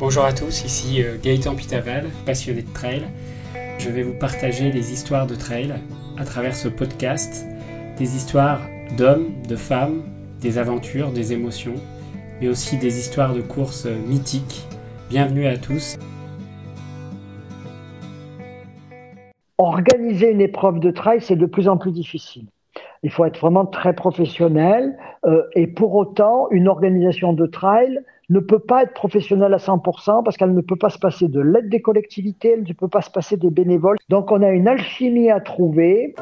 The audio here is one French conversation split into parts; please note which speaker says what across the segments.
Speaker 1: Bonjour à tous, ici euh, Gaëtan Pitaval, passionné de trail. Je vais vous partager des histoires de trail à travers ce podcast, des histoires d'hommes, de femmes, des aventures, des émotions, mais aussi des histoires de courses euh, mythiques. Bienvenue à tous.
Speaker 2: Organiser une épreuve de trail, c'est de plus en plus difficile. Il faut être vraiment très professionnel euh, et pour autant, une organisation de trail ne peut pas être professionnelle à 100% parce qu'elle ne peut pas se passer de l'aide des collectivités, elle ne peut pas se passer des bénévoles. Donc on a une alchimie à trouver.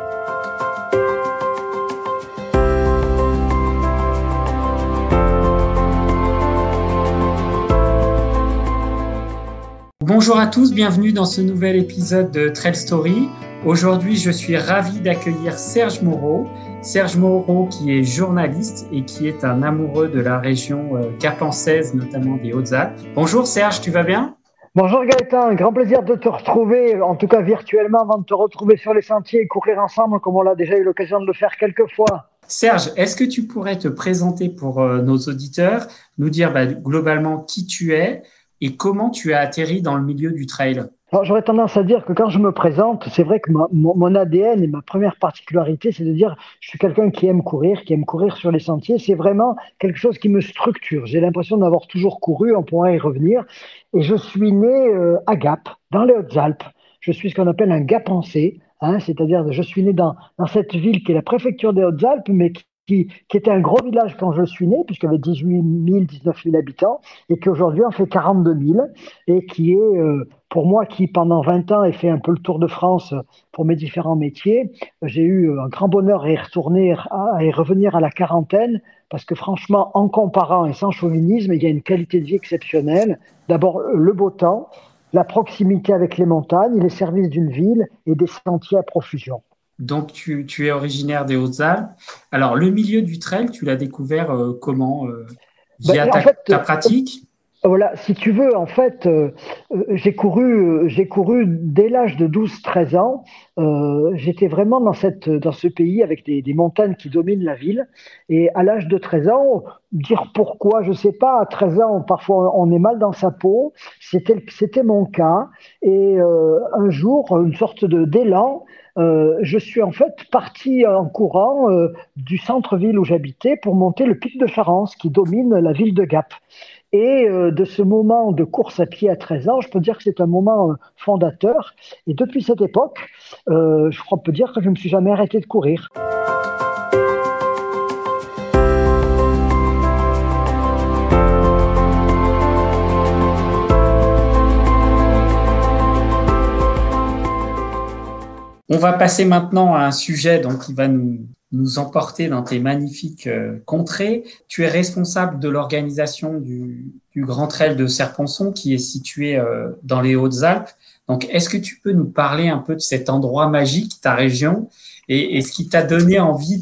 Speaker 1: Bonjour à tous, bienvenue dans ce nouvel épisode de Trail Story. Aujourd'hui, je suis ravi d'accueillir Serge Moreau. Serge Moreau, qui est journaliste et qui est un amoureux de la région euh, capençaise, notamment des Hautes-Alpes. Bonjour Serge, tu vas bien?
Speaker 2: Bonjour Gaëtan, un grand plaisir de te retrouver, en tout cas virtuellement, avant de te retrouver sur les sentiers et courir ensemble, comme on a déjà eu l'occasion de le faire quelques fois.
Speaker 1: Serge, est-ce que tu pourrais te présenter pour euh, nos auditeurs, nous dire bah, globalement qui tu es et comment tu as atterri dans le milieu du trail?
Speaker 2: J'aurais tendance à dire que quand je me présente, c'est vrai que mon, ADN et ma première particularité, c'est de dire je suis quelqu'un qui aime courir, qui aime courir sur les sentiers. C'est vraiment quelque chose qui me structure. J'ai l'impression d'avoir toujours couru, on pourra y revenir. Et je suis né euh, à Gap, dans les Hautes-Alpes. Je suis ce qu'on appelle un Gapensé, hein, c'est-à-dire je suis né dans, dans cette ville qui est la préfecture des Hautes-Alpes, mais qui qui, était un gros village quand je suis né, puisqu'il y avait 18 000, 19 000 habitants, et qui aujourd'hui en fait 42 000, et qui est, euh, pour moi qui pendant 20 ans ai fait un peu le tour de France pour mes différents métiers, j'ai eu un grand bonheur à y retourner, à y revenir à la quarantaine, parce que franchement, en comparant et sans chauvinisme, il y a une qualité de vie exceptionnelle. D'abord, le beau temps, la proximité avec les montagnes, les services d'une ville et des sentiers à profusion.
Speaker 1: Donc, tu, es originaire des Hautes-Alpes. Alors, le milieu du trail, tu l'as découvert euh, comment euh, Via
Speaker 2: bah,
Speaker 1: ta, pratique?
Speaker 2: Voilà, si tu veux, en fait, euh, j'ai couru, j'ai couru dès l'âge de 12-13 ans. J'étais vraiment dans, cette, dans ce pays avec des, des, montagnes qui dominent la ville. Et à l'âge de 13 ans, dire pourquoi, je sais pas, à 13 ans, parfois on est mal dans sa peau. C'était mon cas. Et un jour, une sorte de d'élan euh, je suis en fait parti en courant euh, du centre-ville où j'habitais pour monter le pic de Charence qui domine la ville de Gap. Et euh, de ce moment de course à pied à 13 ans, je peux dire que c'est un moment fondateur. Et depuis cette époque, je crois peut dire que je ne me suis jamais arrêté de courir.
Speaker 1: On va passer maintenant à un sujet donc, qui va nous, nous emporter dans tes magnifiques euh, contrées. Tu es responsable de l'organisation du, du, Grand Trail de Serponçon qui est situé euh, dans les Hautes-Alpes. Donc, est-ce que tu peux nous parler un peu de cet endroit magique, ta région, et, et ce qui t'a donné envie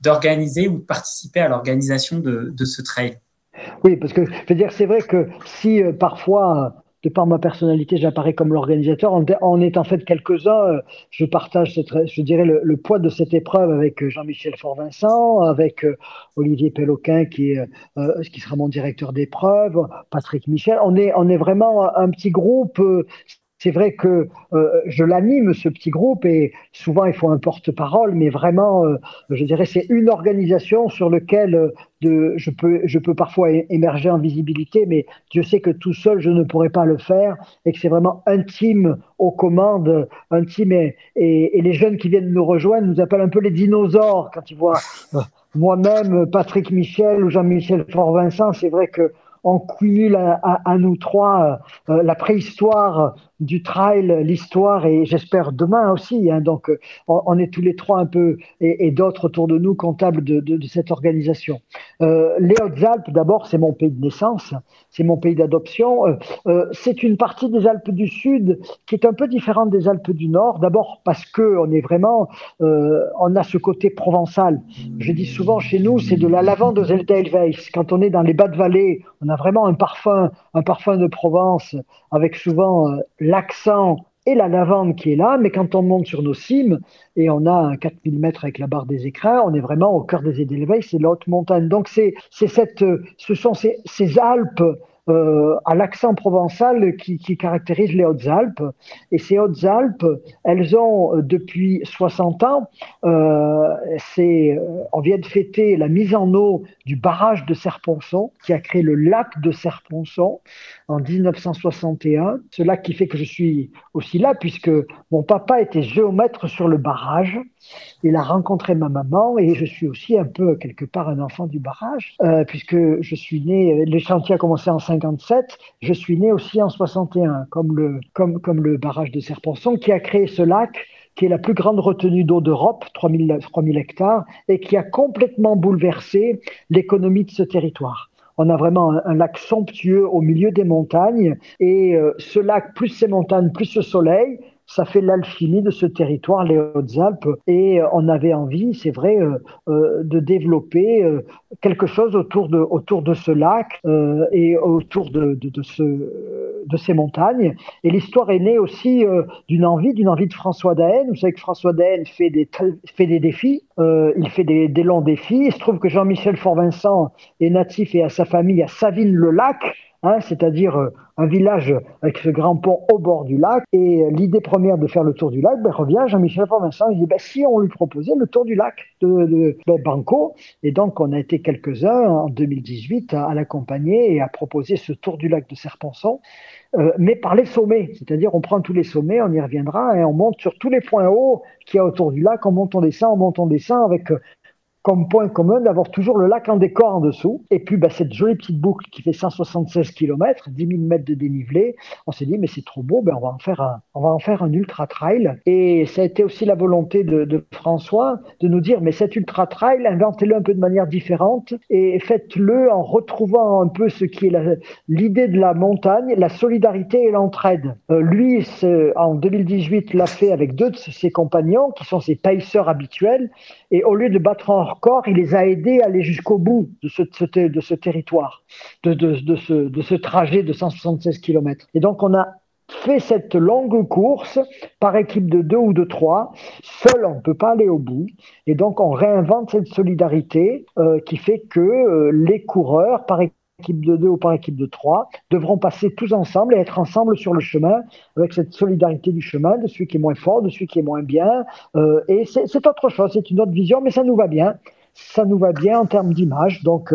Speaker 1: d'organiser ou de participer à l'organisation de, de, ce trail?
Speaker 2: Oui, parce que je veux dire, c'est vrai que si euh, parfois de par ma personnalité, j'apparais comme l'organisateur. Est en fait quelques-uns. Euh, je partage, je dirais, le, poids de cette épreuve avec euh, Jean-Michel Fort-Vincent, avec euh, Olivier Péloquin, qui, est, qui sera mon directeur d'épreuve, Patrick Michel. On est, on est vraiment un petit groupe c'est vrai que euh, je l'anime, ce petit groupe, et souvent il faut un porte-parole, mais vraiment, euh, je dirais, c'est une organisation sur laquelle euh, je, peux, je peux parfois émerger en visibilité, mais je sais que tout seul, je ne pourrais pas le faire, et que c'est vraiment intime aux commandes, intime, et, et, les jeunes qui viennent nous rejoindre nous appellent un peu les dinosaures quand ils voient moi-même, Patrick Michel ou Jean-Michel Fort-Vincent, c'est vrai que on cumule à, nous trois la préhistoire du trail, l'histoire et j'espère demain aussi. Hein, donc, euh, on, est tous les trois un peu et, d'autres autour de nous comptables de, cette organisation. Euh, les Hautes-Alpes, d'abord, c'est mon pays de naissance, c'est mon pays d'adoption. Euh, c'est une partie des Alpes du Sud qui est un peu différente des Alpes du Nord. D'abord parce que on est vraiment, on a ce côté provençal. Je dis souvent chez nous, c'est de la lavande aux Edelweiss. Quand on est dans les bas de vallée, on a vraiment un parfum, un parfum de Provence avec souvent l'accent et la lavande qui est là, mais quand on monte sur nos cimes et on a un 4000 mètres avec la barre des écrins, on est vraiment au cœur des Edelweiss, c'est la haute montagne. Donc c'est cette, ce sont ces Alpes euh, à l'accent provençal qui, caractérise les Hautes-Alpes. Et ces Hautes-Alpes, elles ont depuis 60 ans, euh, on vient de fêter la mise en eau du barrage de Serponçon, qui a créé le lac de Serponçon en 1961. Ce lac qui fait que je suis aussi là, puisque mon papa était géomètre sur le barrage. Il a rencontré ma maman et je suis aussi un peu quelque part un enfant du barrage, euh, puisque je suis né, le chantier a commencé en 57, je suis né aussi en 61, comme le, barrage de Serponçon qui a créé ce lac qui est la plus grande retenue d'eau d'Europe, 3000, 3000 hectares, et qui a complètement bouleversé l'économie de ce territoire. On a vraiment un, lac somptueux au milieu des montagnes, et euh, ce lac, plus ces montagnes, plus ce soleil, ça fait l'alchimie de ce territoire, les Hautes-Alpes, et euh, on avait envie, c'est vrai, euh, euh, de développer quelque chose autour de, autour de ce lac et autour de, de, ce, de ces montagnes. Et l'histoire est née aussi d'une envie, d'une envie de François Daen. Vous savez que François Daen fait des, fait des défis, il fait des, des longs défis. Il se trouve que Jean-Michel Fort-Vincent est natif et a sa famille à Savine-le-Lac, Hein, c'est-à-dire euh, un village avec ce grand pont au bord du lac. Et euh, l'idée première de faire le tour du lac ben, revient Jean-Michel Vincent. Il dit ben, si on lui proposait le tour du lac de, Banco. Et donc, on a été quelques-uns en 2018 à, l'accompagner et à proposer ce tour du lac de Serponçon, euh, mais par les sommets. C'est-à-dire, on prend tous les sommets, on y reviendra, et on monte sur tous les points hauts qu'il y a autour du lac. On monte, on descend, on monte, on descend avec comme point commun d'avoir toujours le lac en décor en dessous. Et puis, bah, cette jolie petite boucle qui fait 176 km, 10 000 mètres de dénivelé, on s'est dit, mais c'est trop beau, ben, on, va en faire un, on va en faire un ultra trail. Et ça a été aussi la volonté de, François de nous dire, mais cet ultra trail, inventez-le un peu de manière différente et faites-le en retrouvant un peu ce qui est l'idée de la montagne, la solidarité et l'entraide. Euh, lui, en 2018, l'a fait avec deux de ses compagnons, qui sont ses paisseurs habituels, et au lieu de battre en corps, il les a aidés à aller jusqu'au bout de ce, territoire, de, ce, de trajet de 176 km. Et donc, on a fait cette longue course par équipe de deux ou de trois. Seul, on ne peut pas aller au bout. Et donc, on réinvente cette solidarité euh, qui fait que euh, les coureurs, par équipe équipe de deux ou par équipe de trois, devront passer tous ensemble et être ensemble sur le chemin, avec cette solidarité du chemin, de celui qui est moins fort, de celui qui est moins bien. Euh, et c'est autre chose, c'est une autre vision, mais ça nous va bien. Ça nous va bien en termes d'image. Donc,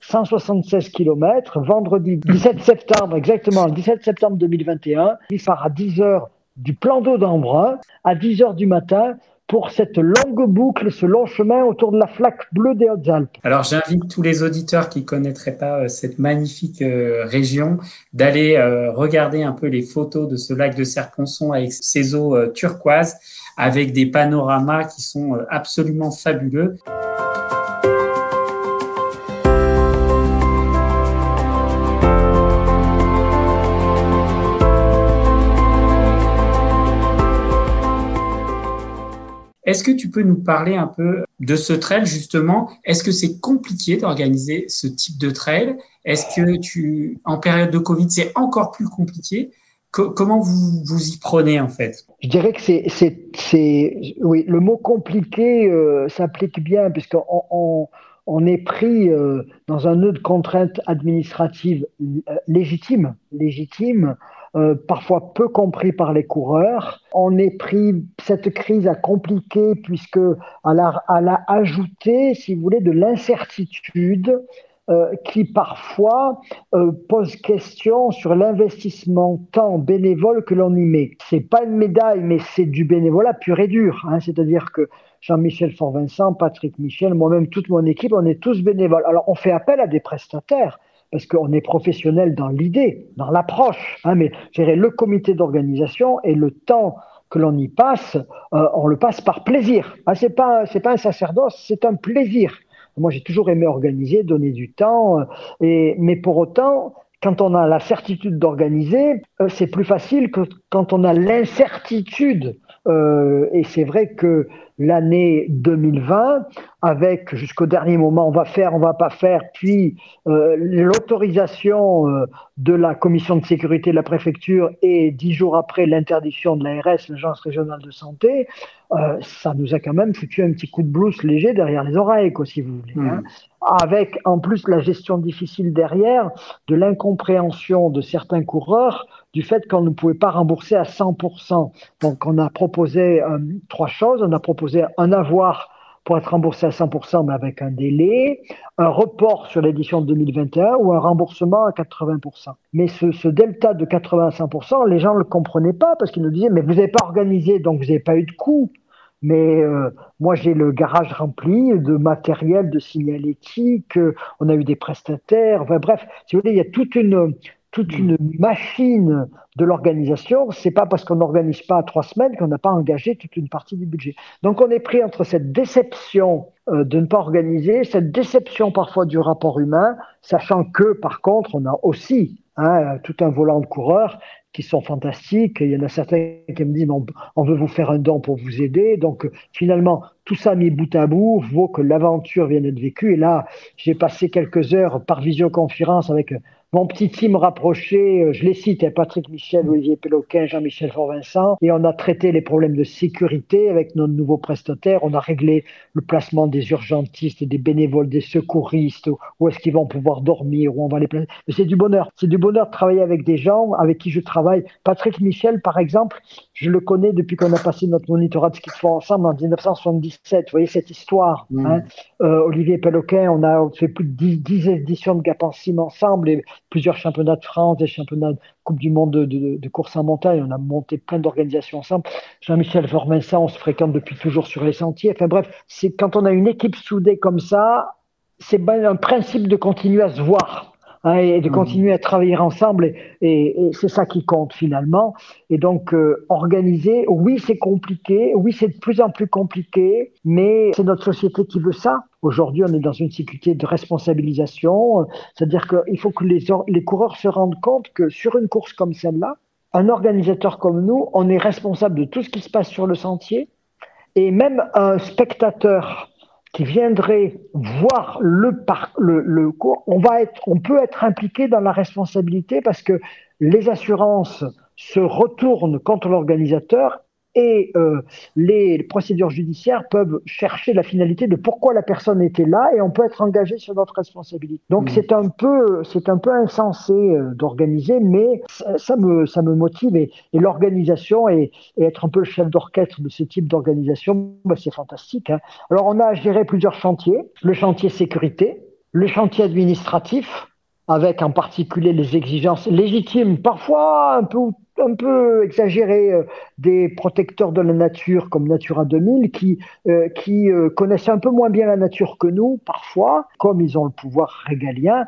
Speaker 2: 176 km, vendredi 17 septembre, exactement, 17 septembre 2021, il part à 10 heures du plan d'eau d'Embrun, à 10 heures du matin, pour cette longue boucle, ce long chemin autour de la flaque bleue des Hautes-Alpes.
Speaker 1: Alors j'invite tous les auditeurs qui connaîtraient pas euh, cette magnifique euh, région d'aller euh, regarder un peu les photos de ce lac de Serponçon avec ses eaux turquoises, avec des panoramas qui sont absolument fabuleux. Est-ce que tu peux nous parler un peu de ce trail justement? Est-ce que c'est compliqué d'organiser ce type de trail? Est-ce que tu, en période de Covid, c'est encore plus compliqué? Comment vous vous y prenez en fait?
Speaker 2: Je dirais que c'est, oui, le mot compliqué euh, s'applique bien puisqu'on on, on est pris euh, dans un nœud de contraintes administratives euh, légitimes, légitimes euh, parfois peu compris par les coureurs. On est pris, cette crise a compliqué puisque elle a, ajouté, si vous voulez, de l'incertitude euh, qui parfois euh, pose question sur l'investissement temps bénévole que l'on y met. C'est pas une médaille, mais c'est du bénévolat pur et dur. Hein. C'est-à-dire que Jean-Michel Fort-Vincent, Patrick Michel, moi-même, toute mon équipe, on est tous bénévoles. Alors, on fait appel à des prestataires parce qu'on est professionnel dans l'idée, dans l'approche. Hein, mais le comité d'organisation et le temps que l'on y passe, euh, on le passe par plaisir. Ah, c'est pas c'est pas un sacerdoce, c'est un plaisir. Moi, j'ai toujours aimé organiser, donner du temps, euh, et mais pour autant, quand on a la certitude d'organiser, euh, c'est plus facile que quand on a l'incertitude. et c'est vrai que l'année 2020 avec jusqu'au dernier moment on va faire, on va pas faire, puis euh, l'autorisation euh, de la commission de sécurité de la préfecture et dix jours après l'interdiction de l'ARS, l'agence régionale de santé, euh, ça nous a quand même foutu un petit coup de blouse léger derrière les oreilles, quoi, si vous voulez. Hein. Hmm. Avec en plus la gestion difficile derrière de l'incompréhension de certains coureurs du fait qu'on ne pouvait pas rembourser à 100%. Donc on a proposé trois choses. On a proposé un avoir pour être remboursé à 100%, mais avec un délai, un report sur l'édition de 2021 ou un remboursement à 80%. Mais ce, delta de 80 à 100%, les gens ne le comprenaient pas parce qu'ils nous disaient, mais vous n'avez pas organisé, donc vous n'avez pas eu de coût. Mais euh, moi, j'ai le garage rempli de matériel, de signalétique, on a eu des prestataires, enfin, bref, si vous voulez, il y a toute une, toute une machine de l'organisation. C'est pas parce qu'on n'organise pas trois semaines qu'on n'a pas engagé toute une partie du budget. Donc on est pris entre cette déception euh, de ne pas organiser, cette déception parfois du rapport humain, sachant que par contre on a aussi hein, tout un volant de coureurs qui sont fantastiques. Il y en a certains qui me disent on, on veut vous faire un don pour vous aider. Donc finalement, tout ça mis bout à bout vaut que l'aventure vienne d'être vécue. Et là, j'ai passé quelques heures par visioconférence avec mon petit team rapproché, euh, je les cite, hein, Patrick Michel, Olivier Péloquin, Jean-Michel Fort-Vincent, et on a traité les problèmes de sécurité avec nos nouveaux prestataires, on a réglé le placement des urgentistes, des bénévoles, des secouristes, où est-ce qu'ils vont pouvoir dormir, où on va les placer. C'est du bonheur. C'est du bonheur de travailler avec des gens avec qui je travaille. Patrick Michel, par exemple, je le connais depuis qu'on a passé notre monitorat de ski de fond ensemble en 1977. Vous voyez cette histoire. Mmh. Hein euh, Olivier Péloquin, on a fait plus de 10, éditions de Gap en ensemble et plusieurs championnats de France, des championnats de Coupe du Monde de, course en montagne. On a monté plein d'organisations ensemble. Jean-Michel Formensin, on se fréquente depuis toujours sur les sentiers. Enfin bref, c'est quand on a une équipe soudée comme ça, c'est un principe de continuer à se voir. Hein, et de mmh. continuer à travailler ensemble. Et, c'est ça qui compte finalement. Et donc, euh, organiser, oui, c'est compliqué, oui, c'est de plus en plus compliqué, mais c'est notre société qui veut ça. Aujourd'hui, on est dans une sécurité de responsabilisation, c'est-à-dire qu'il faut que les, les coureurs se rendent compte que sur une course comme celle-là, un organisateur comme nous, on est responsable de tout ce qui se passe sur le sentier, et même un spectateur qui viendrait voir le, par, le, le cours, on, va être, on peut être impliqué dans la responsabilité parce que les assurances se retournent contre l'organisateur et euh, les procédures judiciaires peuvent chercher la finalité de pourquoi la personne était là et on peut être engagé sur notre responsabilité. Donc mmh. c'est un peu c'est un peu insensé euh, d'organiser, mais ça, me ça me motive et, l'organisation et, être un peu le chef d'orchestre de ce type d'organisation, bah, c'est fantastique. Hein. Alors on a géré plusieurs chantiers, le chantier sécurité, le chantier administratif avec en particulier les exigences légitimes, parfois un peu un peu exagéré euh, des protecteurs de la nature comme Natura 2000 qui, euh, qui euh, connaissent un peu moins bien la nature que nous parfois, comme ils ont le pouvoir régalien,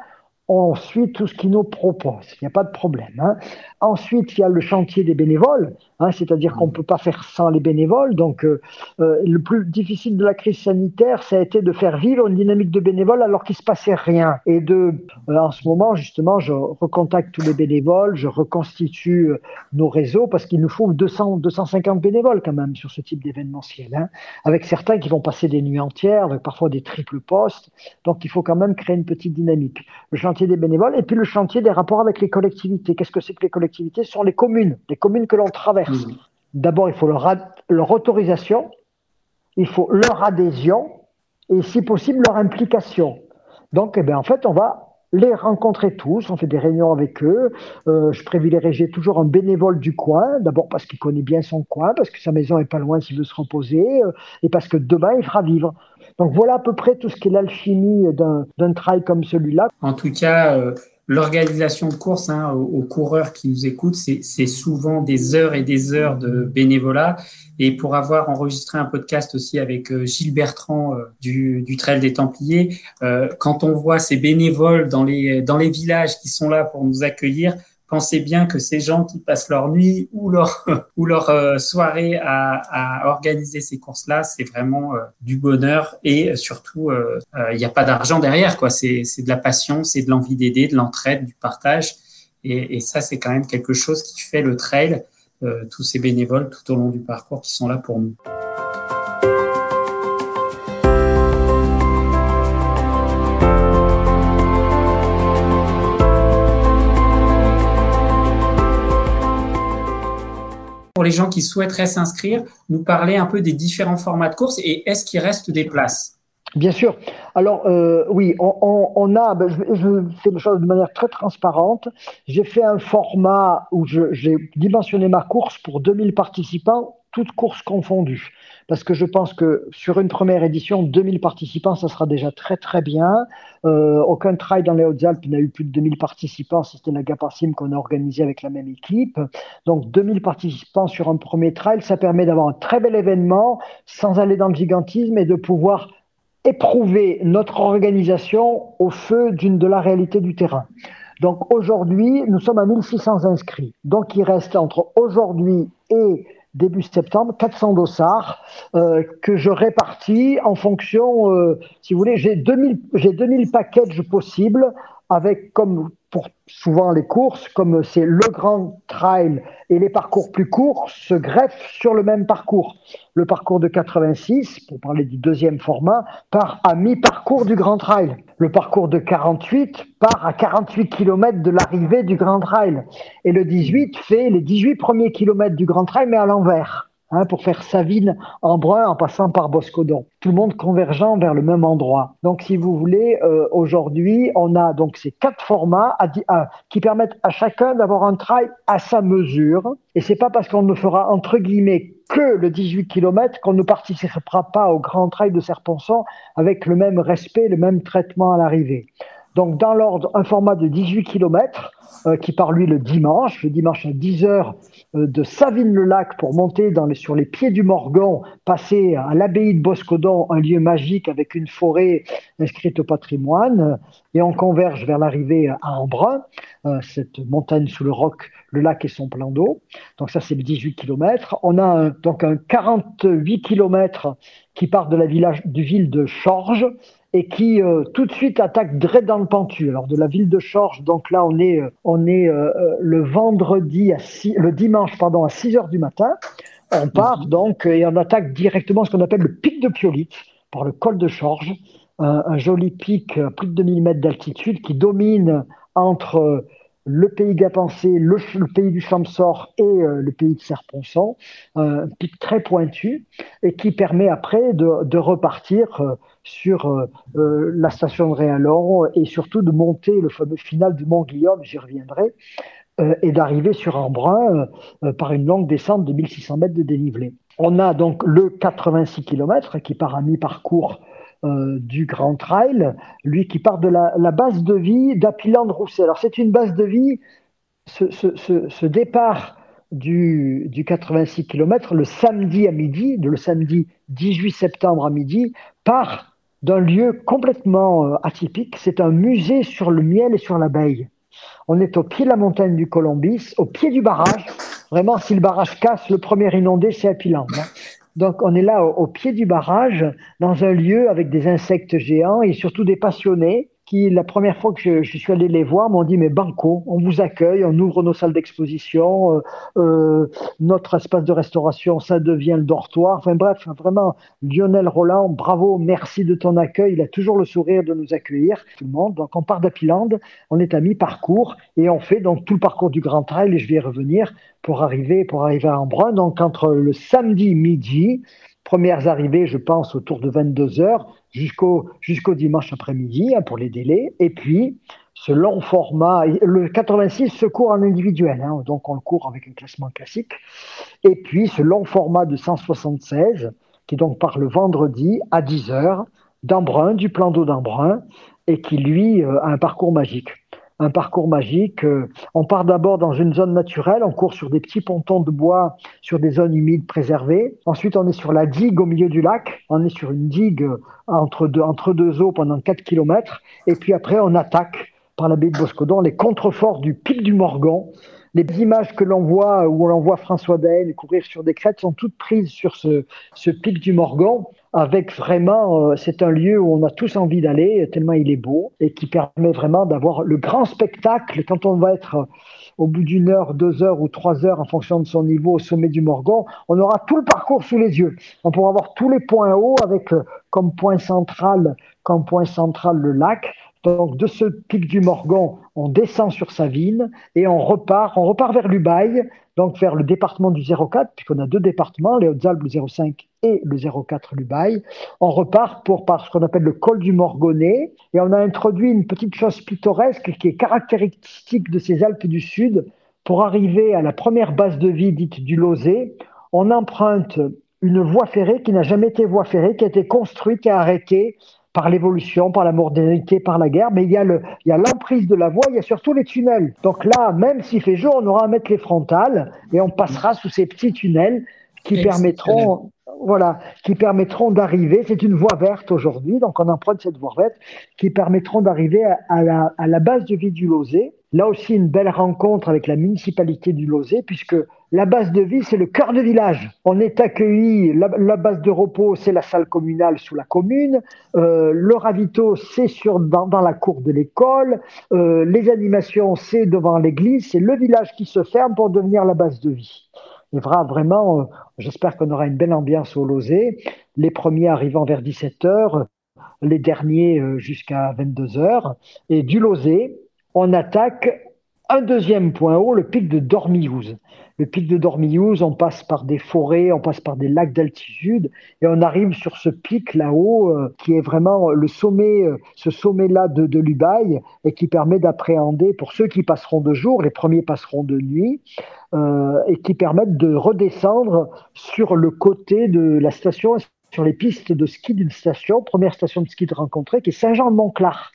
Speaker 2: on suit tout ce qu'ils nous proposent. Il n'y a pas de problème. Hein. Ensuite, il y a le chantier des bénévoles, hein, c'est-à-dire qu'on ne peut pas faire sans les bénévoles. Donc, euh, euh, le plus difficile de la crise sanitaire, ça a été de faire vivre une dynamique de bénévoles alors qu'il ne se passait rien. Et de, euh, en ce moment, justement, je recontacte tous les bénévoles, je reconstitue nos réseaux parce qu'il nous faut 200, 250 bénévoles quand même sur ce type d'événementiel, hein, avec certains qui vont passer des nuits entières, avec parfois des triples postes. Donc, il faut quand même créer une petpetite dynamique. Le chantier des bénévoles et puis le chantier des rapports avec les collectivités. Qu'est-ce que c'est que les collectivités? Ce sont les communes, les communes que l'on traverse. Mmh. D'abord, il faut leur, leur, autorisation, il faut leur adhésion et, si possible, leur implication. Donc, eh bien, en fait, on va les rencontrer tous, on fait des réunions avec eux. Euh, je privilégierai toujours un bénévole du coin, d'abord parce qu'il connaît bien son coin, parce que sa maison est pas loin s'il veut se reposer, euh, et parce que demain il fera vivre. Donc voilà à peu près tout ce qui est l'alchimie d'un trail comme celui-là.
Speaker 1: En tout cas, euh, l'organisation de course hein, aux, coureurs qui nous écoutent, c'est souvent des heures et des heures de bénévolat. Et pour avoir enregistré un podcast aussi avec euh, Gilles Bertrand euh, du, du Trail des Templiers, quand on voit ces bénévoles dans les, dans les villages qui sont là pour nous accueillir, pensez bien que ces gens qui passent leur nuit ou leur ou leur euh, soirée à, à, organiser ces courses-là, c'est vraiment euh, du bonheur et surtout euh, il n'y a pas d'argent derrière quoi. C'est c'est de la passion, c'est de l'envie d'aider, de l'entraide, du partage et, et ça c'est quand même quelque chose qui fait le trail. tous ces bénévoles tout au long du parcours qui sont là pour nous. Les gens qui souhaiteraient s'inscrire, nous parler un peu des différents formats de course et est-ce qu'il reste des places?
Speaker 2: Bien sûr. Alors euh, oui, on, a, ben, je, fais les choses de manière très transparente. J'ai fait un format où j'ai dimensionné ma course pour 2000 participants, toutes courses confondues. Parce que je pense que sur une première édition, 2000 participants, ça sera déjà très très bien. Euh, aucun trail dans les Hautes-Alpes n'a eu plus de 2000 participants, c'était la Gapassim qu'on a organisé avec la même équipe. Donc 2000 participants sur un premier trail, ça permet d'avoir un très bel événement sans aller dans le gigantisme et de pouvoir éprouver notre organisation au feu d'une de la réalité du terrain. Donc aujourd'hui, nous sommes à 1600 inscrits. Donc il reste entre aujourd'hui et début septembre 400 dossards euh, que je répartis en fonction, euh, si vous voulez, j'ai 2000, j'ai 2000 packages possibles avec comme pour souvent les courses, comme c'est le grand trail et les parcours plus courts se greffent sur le même parcours. Le parcours de 86, pour parler du deuxième format, part à mi-parcours du grand trail. Le parcours de 48 part à 48 km de l'arrivée du grand trail. Et le 18 fait les 18 premiers kilomètres du grand trail, mais à l'envers. Hein, pour faire Savine en brun en passant par Boscodon. Tout le monde convergeant vers le même endroit. Donc, si vous voulez, euh, aujourd'hui, on a donc ces quatre formats qui permettent à chacun d'avoir un trail à sa mesure. Et c'est pas parce qu'on ne fera entre guillemets que le 18 km qu'on ne participera pas au grand trail de Serponçon avec le même respect, le même traitement à l'arrivée. Donc, dans l'ordre, un format de 18 km euh, qui part lui le dimanche, le dimanche à 10h euh, de Savine-le-Lac pour monter sur les pieds du Morgon, passer à l'abbaye de Boscodon, un lieu magique avec une forêt inscrite au patrimoine, et on converge vers l'arrivée à Embrun, euh, cette montagne sous le roc, le lac et son plan d'eau. Donc ça c'est le 18 km. On a donc un 48 km qui part de la village, ville de Chorges et qui euh, tout de suite attaque direct dans le pentu. Alors de la ville de Chorges, donc là on est euh, euh, le vendredi le dimanche pardon à 6 heures du matin. On part donc et on attaque directement ce qu'on appelle le pic de Piolite par le col de Chorges, un joli pic à plus de 2000 mètres d'altitude qui domine entre le pays Gapensé, le, le pays du Chamsor et le pays de Serponçon, un pic très pointu et qui permet après de, de repartir sur euh, euh, la station de Réalon et surtout de monter le fameux final du Mont Guillaume, j'y reviendrai, euh, et d'arriver sur Embrun par une longue descente de 1600 mètres de dénivelé. On a donc le 86 km qui part à mi-parcours du Grand Trail, lui qui part de la, base de vie d'Apiland-Rousset. Alors c'est une base de vie, ce, départ du, du, 86 km le samedi à midi, le samedi 18 septembre à midi, part d'un lieu complètement euh, atypique. C'est un musée sur le miel et sur l'abeille. On est au pied de la montagne du Colombis, au pied du barrage. Vraiment, si le barrage casse, le premier inondé, c'est Apiland. Hein. Donc, on est là au, pied du barrage, dans un lieu avec des insectes géants et surtout des passionnés qui, la première fois que je, suis allé les voir, m'ont dit mais banco, on vous accueille, on ouvre nos salles d'exposition, euh, euh, notre espace de restauration, ça devient le dortoir. Enfin bref, vraiment, Lionel Roland, bravo, merci de ton accueil. Il a toujours le sourire de nous accueillir, tout le monde. Donc on part d'Apiland, on est à mi-parcours et on fait donc tout le parcours du Grand Trail et je vais y revenir pour arriver pour arriver à Embrun. Donc entre le samedi midi Premières arrivées, je pense, autour de 22 heures jusqu'au jusqu'au dimanche après-midi hein, pour les délais. Et puis, ce long format, le 86 se court en individuel, hein, donc on le court avec un classement classique. Et puis, ce long format de 176, qui donc part le vendredi à 10 heures d'Embrun, du plan d'eau d'Embrun, et qui, lui, euh, a un parcours magique un parcours magique. Euh, on part d'abord dans une zone naturelle, on court sur des petits pontons de bois, sur des zones humides préservées. Ensuite, on est sur la digue au milieu du lac. On est sur une digue euh, entre deux, entre deux eaux pendant 4 km. Et puis après, on attaque par la baie de Boscodon les contreforts du pic du Morgon. Les images que l'on voit, où l'on voit François Daen courir sur des crêtes, sont toutes prises sur ce, ce pic du Morgon avec vraiment, euh, c'est un lieu où on a tous envie d'aller, tellement il est beau, et qui permet vraiment d'avoir le grand spectacle quand on va être euh, au bout d'une heure, deux heures ou trois heures en fonction de son niveau au sommet du Morgon, on aura tout le parcours sous les yeux. On pourra avoir tous les points hauts avec euh, comme point central, comme point central le lac, Donc de ce pic du Morgon, on descend sur Savine et on repart, on repart vers l'Ubaye, donc vers le département du 04, puisqu'on a deux départements, les Hautes-Alpes, le 05 et le 04, l'Ubaye. On repart pour par ce qu'on appelle le col du Morgonnet et on a introduit une petite chose pittoresque qui est caractéristique de ces Alpes du Sud. Pour arriver à la première base de vie dite du Lozé, on emprunte une voie ferrée qui n'a jamais été voie ferrée, qui a été construite et arrêtée par l'évolution, par la modernité, par la guerre, mais il y a le, il y a l'emprise de la voie, il y a surtout les tunnels. Donc là, même s'il fait jour, on aura à mettre les frontales et on passera sous ces petits tunnels qui permettront, voilà, qui permettront d'arriver. C'est une voie verte aujourd'hui, donc on emprunte cette voie verte qui permettront d'arriver à, la, à la base de vie du Lozé. Là aussi, une belle rencontre avec la municipalité du Lozé, puisque la base de vie, c'est le cœur de village. On est accueilli, la, base de repos, c'est la salle communale sous la commune. Euh, le ravito, c'est sur dans, la cour de l'école. Euh, les animations, c'est devant l'église. C'est le village qui se ferme pour devenir la base de vie. Et vraiment, euh, j'espère qu'on aura une belle ambiance au Lozé. Les premiers arrivant vers 17h, les derniers jusqu'à 22h. Et du Lozé, on attaque un deuxième point haut, le pic de Dormiouz le pic de Dormiouz, on passe par des forêts, on passe par des lacs d'altitude et on arrive sur ce pic là-haut euh, qui est vraiment le sommet, euh, ce sommet-là de, de l'Ubaye et qui permet d'appréhender pour ceux qui passeront de jour, les premiers passeront de nuit, euh, et qui permettent de redescendre sur le côté de la station, sur les pistes de ski d'une station, première station de ski de rencontrer, qui est Saint-Jean-de-Montclar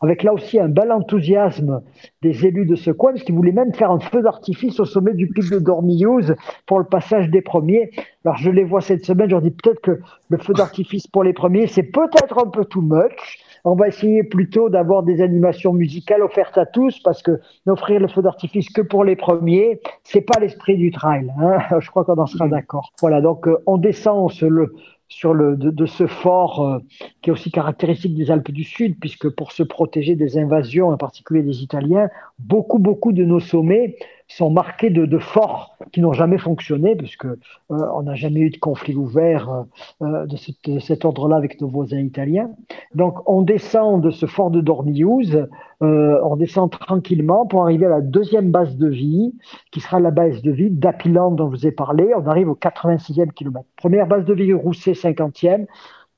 Speaker 2: avec là aussi un bel enthousiasme des élus de ce coin, parce qu'ils voulaient même faire un feu d'artifice au sommet du pic de Dormillouse pour le passage des premiers. Alors je les vois cette semaine, je leur dis peut-être que le feu d'artifice pour les premiers, c'est peut-être un peu too much. On va essayer plutôt d'avoir des animations musicales offertes à tous, parce que n'offrir le feu d'artifice que pour les premiers, c'est pas l'esprit du trail. Hein je crois qu'on en sera d'accord. Voilà, donc euh, on descend se le, sur le, de, ce fort euh, qui est aussi caractéristique des Alpes du Sud, puisque pour se protéger des invasions, en particulier des Italiens, beaucoup, beaucoup de nos sommets sont marqués de, forts qui n'ont jamais fonctionné, puisque euh, on n'a jamais eu de conflit ouvert euh, euh de, cet ordre-là avec nos voisins italiens. Donc on descend de ce fort de Dormiouz, euh, on descend tranquillement pour arriver à la deuxième base de vie, qui sera la base de vie d'Apilan dont je vous ai parlé. On arrive au 86e kilomètre. Première base de vie Rousset 50e.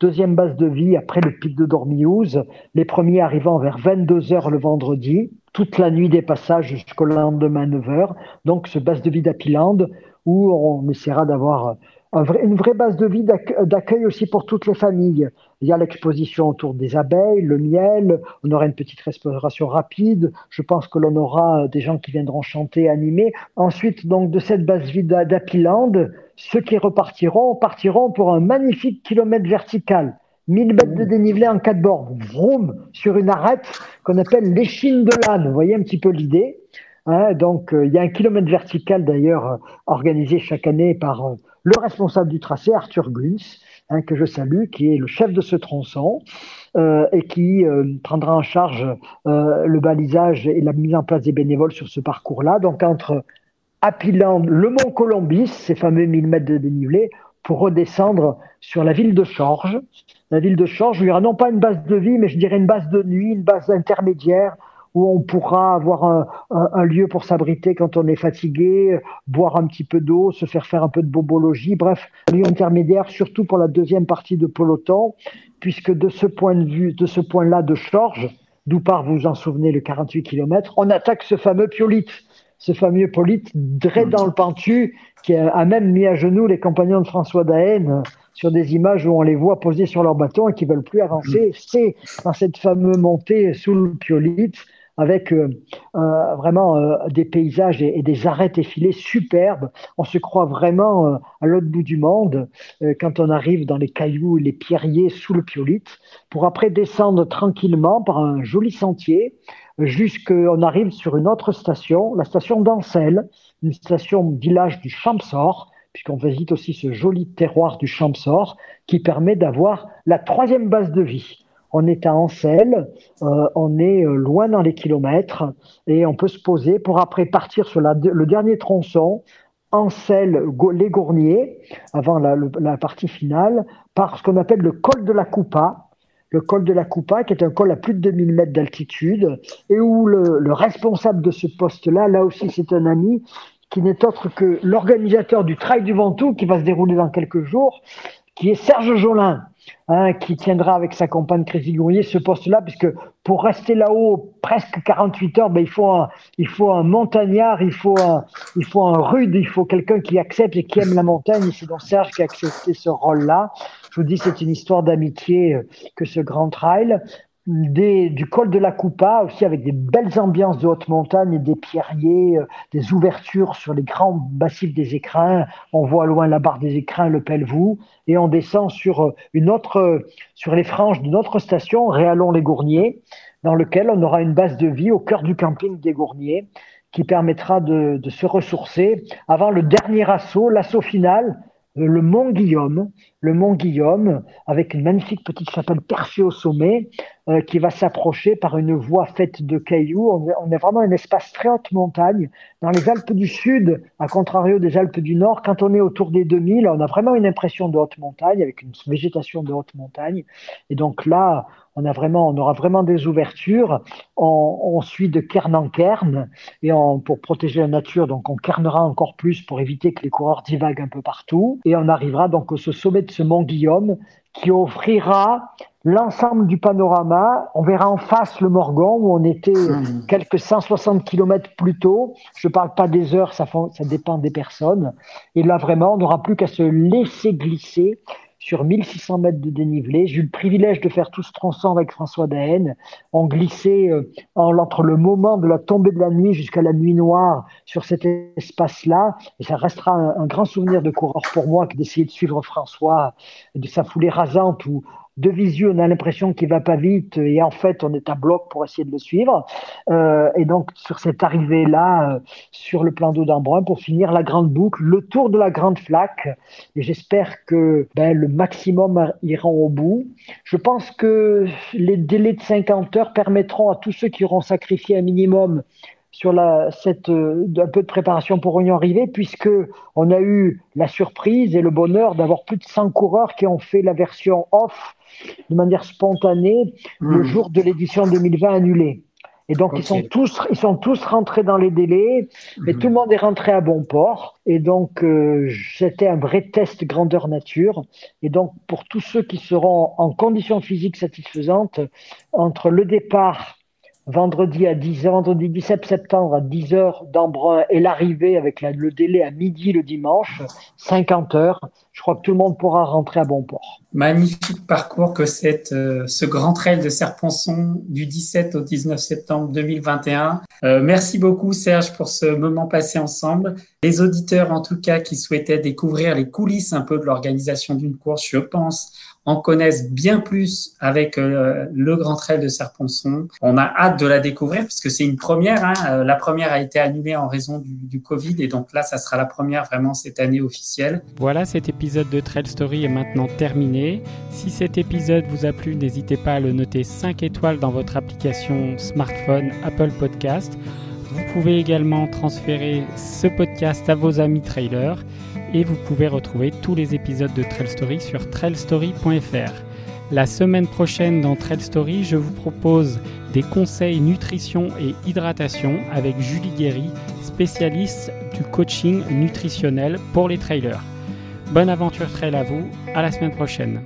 Speaker 2: Deuxième base de vie après le pic de Dormiouz, les premiers arrivant vers 22 heures le vendredi toute la nuit des passages jusqu'au lendemain 9h. Donc, ce base de vie d'Apiland, où on essaiera d'avoir une vraie base de vie d'accueil aussi pour toutes les familles. Il y a l'exposition autour des abeilles, le miel, on aura une petite restauration rapide. Je pense que l'on aura des gens qui viendront chanter, animer. Ensuite, donc, de cette base vie d'Apiland, ceux qui repartiront partiront pour un magnifique kilomètre vertical 1000 mètres de dénivelé en quatre bornes, vroom, sur une arête qu'on appelle l'échine de l'âne. Vous voyez un petit peu l'idée. Hein donc, euh, il y a un kilomètre vertical d'ailleurs euh, organisé chaque année par euh, le responsable du tracé, Arthur Gunz, hein, que je salue, qui est le chef de ce tronçon et qui prendra en charge le balisage et la mise en place des bénévoles sur ce parcours-là. Donc, entre Apiland, le Mont Colombis, ces fameux 1000 mètres de dénivelé, pour redescendre sur la ville de Chorges. La ville de Chorges, il y aura non pas une base de vie, mais je dirais une base de nuit, une base intermédiaire où on pourra avoir un, lieu pour s'abriter quand on est fatigué, boire un petit peu d'eau, se faire faire un peu de bobologie, bref, un lieu intermédiaire, surtout pour la deuxième partie de peloton, puisque de ce point de vue, de ce point-là de Chorges, d'où part, vous vous en souvenez, le 48 km, on attaque ce fameux Piolite, ce fameux Piolite, très dans le pentu, qui a même mis à genoux les compagnons de François Daen sur des images où on les voit poser sur leur bâton et qui veulent plus avancer. C'est dans cette fameuse montée sous le Piolite avec euh, euh, vraiment euh, des paysages et, des arêtes effilées superbes. On se croit vraiment à l'autre bout du monde quand on arrive dans les cailloux les pierriers sous le Piolite, pour après descendre tranquillement par un joli sentier jusqu'on arrive sur une autre station, la station d'Ancel, une station village du Champsor, puisqu'on visite aussi ce joli terroir du Champsor, qui permet d'avoir la troisième base de vie. On est à Ancel, euh, on est euh, loin dans les kilomètres, et on peut se poser pour après partir sur le dernier tronçon, Ancel, les Gourniers, avant la, partie finale, par ce qu'on appelle le col de la Coupa, le col de la Coupa, qui est un col à plus de 2000 mètres d'altitude, et où le, le responsable de ce poste-là, là aussi c'est un ami, qui n'est autre que l'organisateur du Trail du Ventoux, qui va se dérouler dans quelques jours, qui est Serge Jolin, hein, qui tiendra avec sa compagne Chrissy Gourrier ce poste-là, puisque pour rester là-haut presque 48 heures, ben, il, faut un, il faut un montagnard, il faut un, il faut un rude, il faut quelqu'un qui accepte et qui aime la montagne. Et c'est donc Serge qui a accepté ce rôle-là. Je vous dis, c'est une histoire d'amitié euh, que ce grand trail du col de la Coupa, aussi avec des belles ambiances de haute montagne, des pierriers, euh, des ouvertures sur les grands massifs des écrins. On voit loin la barre des écrins, le Pelvoux, et on descend sur euh, une autre, euh, sur les franges de notre station, Réalon-les-Gourniers, dans lequel on aura une base de vie au cœur du camping des Gourniers, qui permettra de, de se ressourcer avant le dernier assaut, l'assaut final, le mont Guillaume, le mont Guillaume, avec une magnifique petite chapelle percée au sommet, euh, qui va s'approcher par une voie faite de cailloux. On, on, est vraiment un espace très haute montagne. Dans les Alpes du Sud, à contrario des Alpes du Nord, quand on est autour des 2000, on a vraiment une impression de haute montagne, avec une végétation de haute montagne. Et donc là, on, a vraiment, on aura vraiment des ouvertures. On, on suit de cairn en cairn, et on, pour protéger la nature, donc on cairnera encore plus pour éviter que les coureurs divaguent un peu partout. Et on arrivera donc au sommet de ce mont Guillaume, qui offrira l'ensemble du panorama. On verra en face le Morgon où on était mmh. quelques 160 km plus tôt. Je ne parle pas des heures, ça, ça dépend des personnes. Et là, vraiment, on n'aura plus qu'à se laisser glisser sur 1600 mètres de dénivelé. J'ai eu le privilège de faire tout ce tronçon avec François Daen. On glissait euh, entre le moment de la tombée de la nuit jusqu'à la nuit noire sur cet espace-là. Et ça restera un, un, grand souvenir de coureur pour moi que d'essayer de suivre François de sa foulée rasante où de visu, on a l'impression qu'il va pas vite et en fait, on est à bloc pour essayer de le suivre. Euh, et donc, sur cette arrivée-là, euh, sur le plan d'eau d'Embrun, pour finir la grande boucle, le tour de la grande flaque. Et j'espère que ben, le maximum ira au bout. Je pense que les délais de 50 heures permettront à tous ceux qui auront sacrifié un minimum sur la, cette, euh, un peu de préparation pour y arriver, puisque on a eu la surprise et le bonheur d'avoir plus de 100 coureurs qui ont fait la version off de manière spontanée le hmm. jour de l'édition 2020 annulée. Et donc, ils, sont tous, ils sont tous rentrés dans les délais, mais hmm. tout le monde est rentré à bon port. Et donc, euh, c'était un vrai test grandeur nature. Et donc, pour tous ceux qui seront en conditions physiques satisfaisantes, entre le départ vendredi à 10 vendredi 17 septembre à 10 heures d'Embrun et l'arrivée avec le délai à midi le dimanche, 50 heures. Je crois que tout le monde pourra rentrer à bon port.
Speaker 1: Magnifique parcours que cette, euh, ce grand trail de Serponçon du 17 au 19 septembre 2021. Euh, merci beaucoup Serge pour ce moment passé ensemble. Les auditeurs en tout cas qui souhaitaient découvrir les coulisses un peu de l'organisation d'une course, je pense, en connaissent bien plus avec euh, le Grand Trail de Serponçon. On a hâte de la découvrir puisque c'est une première. Hein. Euh, la première a été annulée en raison du, du, Covid et donc là, ça sera la première vraiment cette année officielle.
Speaker 3: Voilà, cet épisode de Trail Story est maintenant terminé. Si cet épisode vous a plu, n'hésitez pas à le noter 5 étoiles dans votre application smartphone Apple Podcast. Vous pouvez également transférer ce podcast à vos amis trailers et vous pouvez retrouver tous les épisodes de Trail Story sur trailstory.fr. La semaine prochaine dans Trail Story, je vous propose des conseils nutrition et hydratation avec Julie Guéry, spécialiste du coaching nutritionnel pour les trailers. Bonne aventure trail à vous, à la semaine prochaine.